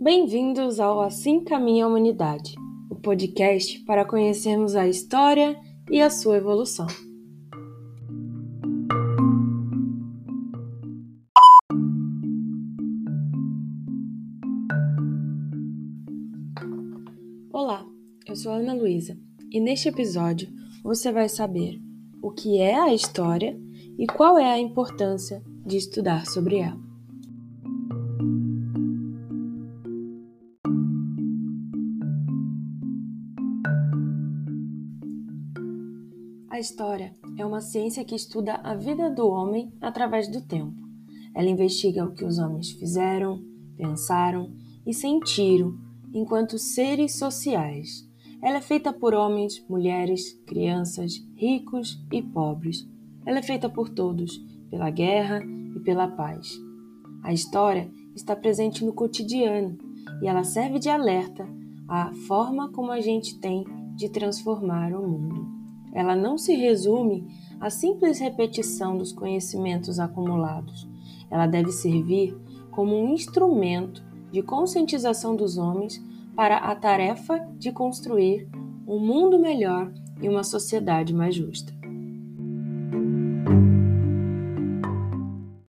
Bem-vindos ao Assim Caminha a Humanidade, o podcast para conhecermos a história e a sua evolução. Olá, eu sou Ana Luísa e neste episódio você vai saber o que é a história e qual é a importância de estudar sobre ela. A história é uma ciência que estuda a vida do homem através do tempo. Ela investiga o que os homens fizeram, pensaram e sentiram enquanto seres sociais. Ela é feita por homens, mulheres, crianças, ricos e pobres. Ela é feita por todos, pela guerra e pela paz. A história está presente no cotidiano e ela serve de alerta à forma como a gente tem de transformar o mundo. Ela não se resume à simples repetição dos conhecimentos acumulados. Ela deve servir como um instrumento de conscientização dos homens para a tarefa de construir um mundo melhor e uma sociedade mais justa.